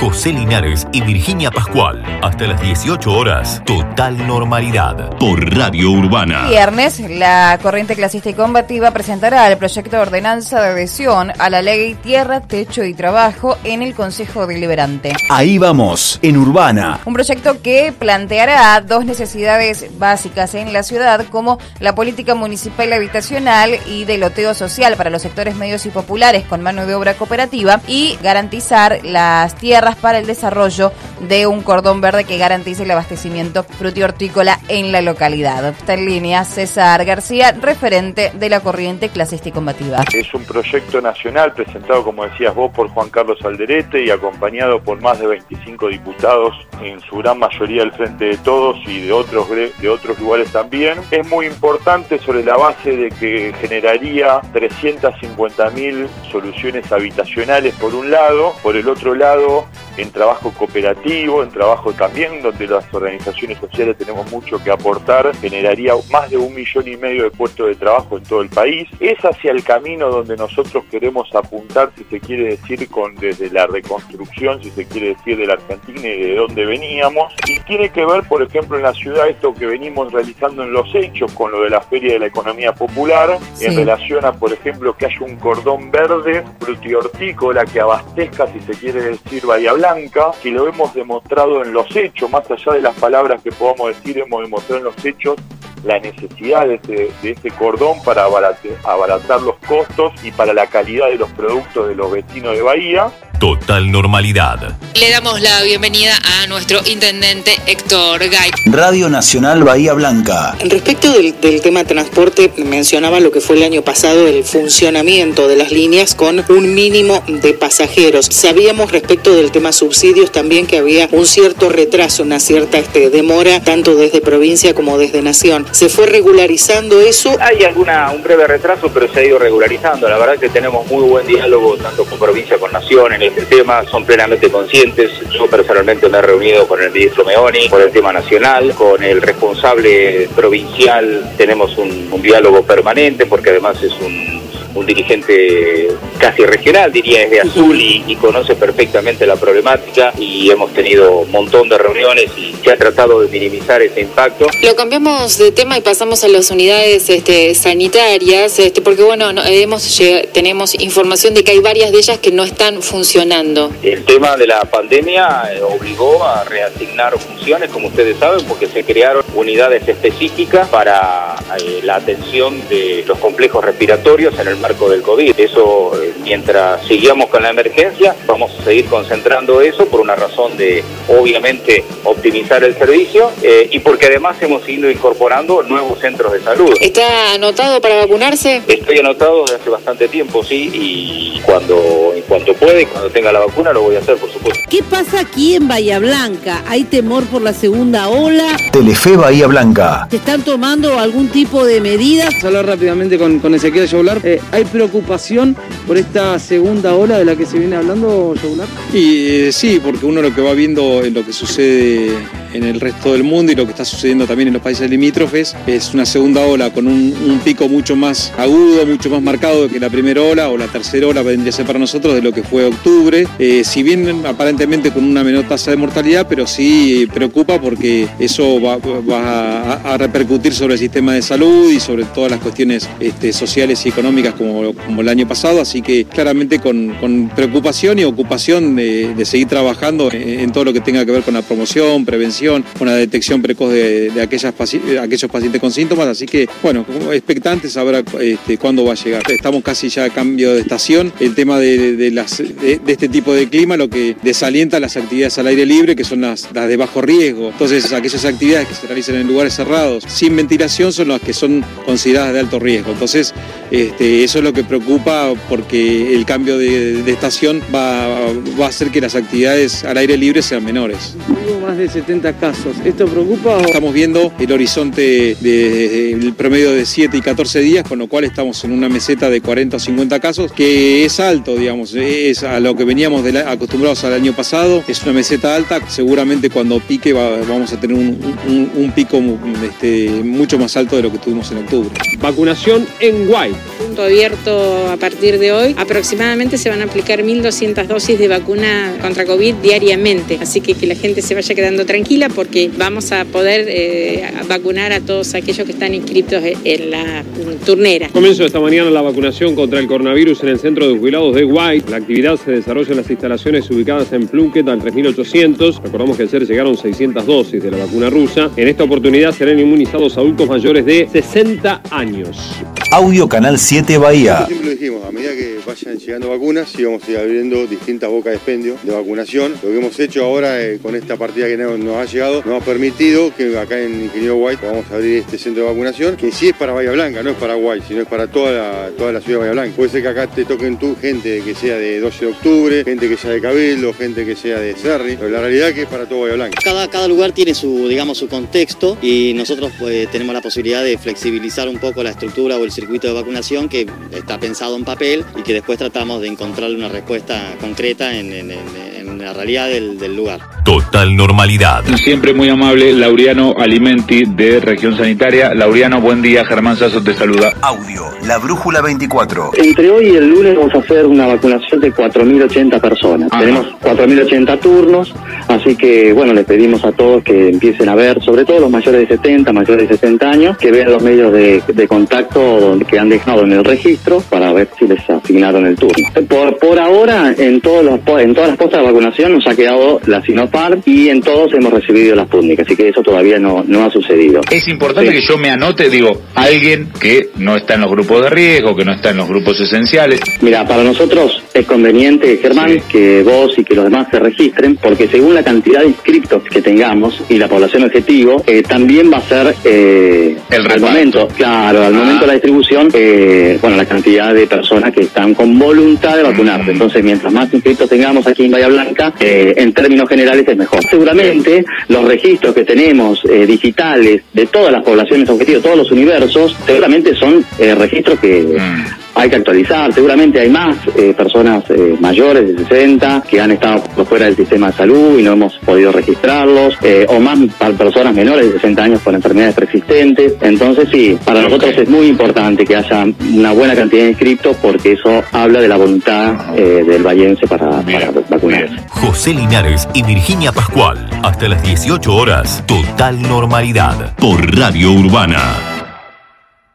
José Linares y Virginia Pascual. Hasta las 18 horas, total normalidad. Por Radio Urbana. Viernes, la corriente clasista y combativa presentará el proyecto de ordenanza de adhesión a la ley Tierra, Techo y Trabajo en el Consejo Deliberante. Ahí vamos, en Urbana. Un proyecto que planteará dos necesidades básicas en la ciudad, como la política municipal habitacional y de loteo social para los sectores medios y populares con mano de obra cooperativa y garantizar las tierras para el desarrollo de un cordón verde que garantice el abastecimiento frutihortícola en la localidad. Está en línea César García, referente de la corriente clasista y combativa. Es un proyecto nacional presentado, como decías vos, por Juan Carlos Alderete y acompañado por más de 25 diputados, en su gran mayoría del Frente de Todos y de otros, de otros lugares también. Es muy importante sobre la base de que generaría 350 mil soluciones habitacionales por un lado, por el otro lado en trabajo cooperativo, en trabajo también donde las organizaciones sociales tenemos mucho que aportar, generaría más de un millón y medio de puestos de trabajo en todo el país. Es hacia el camino donde nosotros queremos apuntar, si se quiere decir, con desde la reconstrucción, si se quiere decir, de la Argentina y de dónde veníamos. Y tiene que ver, por ejemplo, en la ciudad esto que venimos realizando en los hechos con lo de la Feria de la Economía Popular, en relación a, por ejemplo, que haya un cordón verde frutihortícola que abastezca, si se quiere decir, Bahía Blanca que lo hemos demostrado en los hechos, más allá de las palabras que podamos decir, hemos demostrado en los hechos la necesidad de este, de este cordón para abaratar los costos y para la calidad de los productos de los vecinos de Bahía. Total normalidad. Le damos la bienvenida a nuestro intendente Héctor Gay. Radio Nacional Bahía Blanca. Respecto del, del, tema transporte, mencionaba lo que fue el año pasado el funcionamiento de las líneas con un mínimo de pasajeros. Sabíamos respecto del tema subsidios también que había un cierto retraso, una cierta este, demora, tanto desde provincia como desde nación. ¿Se fue regularizando eso? Hay alguna, un breve retraso, pero se ha ido regularizando. La verdad que tenemos muy buen diálogo tanto con provincia como con nación en este tema, son plenamente conscientes. Yo personalmente me he reunido con el ministro Meoni por el tema nacional, con el responsable provincial tenemos un, un diálogo permanente porque además es un un dirigente casi regional, diría, es de Azul y, conoce perfectamente la problemática y hemos tenido un montón de reuniones y se ha tratado de minimizar ese impacto. Lo cambiamos de tema y pasamos a las unidades este, sanitarias, este, porque bueno, hemos, tenemos información de que hay varias de ellas que no están funcionando. El tema de la pandemia eh, obligó a reasignar funciones, como ustedes saben, porque se crearon unidades específicas para eh, la atención de los complejos respiratorios en el marco del COVID. Eso, eh, mientras sigamos con la emergencia, vamos a seguir concentrando eso por una razón de, obviamente, optimizar el servicio eh, y porque además hemos ido incorporando nuevos centros de salud. ¿Está anotado para vacunarse? Estoy anotado desde hace bastante tiempo, sí, y cuando, cuanto puede, cuando tenga la vacuna, lo voy a hacer, por supuesto. ¿Qué pasa aquí en Bahía Blanca? ¿Hay temor por la segunda ola? Telefe Bahía Blanca. ¿Se están tomando algún tipo de medidas? Hablar rápidamente con, con Ezequiel Yaular. Eh, ¿Hay preocupación por esta segunda ola de la que se viene hablando, Yaular? Y eh, sí, porque uno lo que va viendo en lo que sucede en el resto del mundo y lo que está sucediendo también en los países limítrofes es una segunda ola con un, pico mucho más agudo, mucho más marcado que la primera ola o la tercera ola vendría a ser para nosotros de lo que fue octubre. Eh, si bien aparentemente con una menor tasa de mortalidad, pero sí preocupa porque eso va, a, repercutir sobre el sistema de salud y sobre todas las cuestiones este, sociales y económicas como, como, el año pasado, así que claramente con, preocupación y ocupación de, seguir trabajando en todo lo que tenga que ver con la promoción, prevención una detección precoz de, aquellas aquellos pacientes con síntomas, así que, bueno, expectantes sabrá este, cuándo va a llegar. Estamos casi ya a cambio de estación. El tema de, las, este tipo de clima lo que desalienta las actividades al aire libre, que son las, de bajo riesgo. Entonces, aquellas actividades que se realizan en lugares cerrados, sin ventilación, son las que son consideradas de alto riesgo. Entonces, este, eso es lo que preocupa porque el cambio de, estación va, va, a hacer que las actividades al aire libre sean menores. Hubo más de 70 casos. ¿Esto preocupa? Estamos viendo el horizonte del promedio de 7 y 14 días, con lo cual estamos en una meseta de 40 o 50 casos, que es alto, digamos, es a lo que veníamos acostumbrados al año pasado, es una meseta alta, seguramente cuando pique vamos a tener un, pico este, mucho más alto de lo que tuvimos en octubre. Vacunación en Guay. Abierto a partir de hoy, aproximadamente se van a aplicar 1.200 dosis de vacuna contra COVID diariamente. Así que que la gente se vaya quedando tranquila porque vamos a poder eh, vacunar a todos aquellos que están inscritos en la turnera. Comienzo esta mañana la vacunación contra el coronavirus en el centro de jubilados de White. La actividad se desarrolla en las instalaciones ubicadas en Plunkett al 3800. Recordamos que ayer llegaron 600 dosis de la vacuna rusa. En esta oportunidad serán inmunizados adultos mayores de 60 años. Audio Canal 7 Bahía. Vayan llegando vacunas, íbamos a ir abriendo distintas bocas de expendio de vacunación. Lo que hemos hecho ahora eh, con esta partida que nos, ha llegado, nos ha permitido que acá en Ingeniero White podamos abrir este centro de vacunación, que sí es para Bahía Blanca, no es para White, sino es para toda la, toda la ciudad de Bahía Blanca. Puede ser que acá te toquen tú gente que sea de 12 de octubre, gente que sea de Cabildo, gente que sea de Cerri, pero la realidad es que es para todo Bahía Blanca. Cada, cada lugar tiene su, digamos, su contexto y nosotros pues, tenemos la posibilidad de flexibilizar un poco la estructura o el circuito de vacunación que está pensado en papel y que después tratamos de encontrarle una respuesta concreta en, en- en- en la realidad del, del lugar. Total normalidad. Siempre muy amable, Laureano Alimenti de Región Sanitaria. Laureano, buen día, Germán Sasso te saluda. Audio, la brújula 24. Entre hoy y el lunes vamos a hacer una vacunación de 4.080 personas. Tenemos 4.080 turnos, así que bueno, les pedimos a todos que empiecen a ver, sobre todo los mayores de 70, mayores de 60 años, que vean los medios de, de contacto donde- que han dejado en el registro para ver si les asignaron el turno. Por, por ahora, en, todos los, en todas las postas de vacunación nos ha quedado la Sinopharm y en todos hemos recibido la Sputnik, así que eso todavía no, no ha sucedido. Es importante que yo me anote, digo, alguien que no está en los grupos de riesgo, que no está en los grupos esenciales. Mira, para nosotros es conveniente, Germán, que vos y que los demás se registren, porque según la cantidad de inscriptos que tengamos y la población objetivo, eh, también va a ser eh, al momento, claro, al momento de la distribución, eh, bueno, la cantidad de personas que están con voluntad de vacunarse. Entonces, mientras más inscriptos tengamos aquí en Bahía Blanca, eh, en términos generales es mejor. Seguramente los registros que tenemos eh, digitales de todas las poblaciones objetivas, todos los universos, seguramente son eh, registros que hay que actualizar. Seguramente hay más eh, personas eh, mayores de 60 que han estado fuera del sistema de salud y no hemos podido registrarlos, eh, o más para personas menores de 60 años con enfermedades preexistentes. Entonces sí, para nosotros es muy importante que haya una buena cantidad de inscriptos porque eso habla de la voluntad del vallense para, para vacunarse. José Linares y Virginia Pascual. Hasta las 18 horas. Total normalidad. Por Radio Urbana.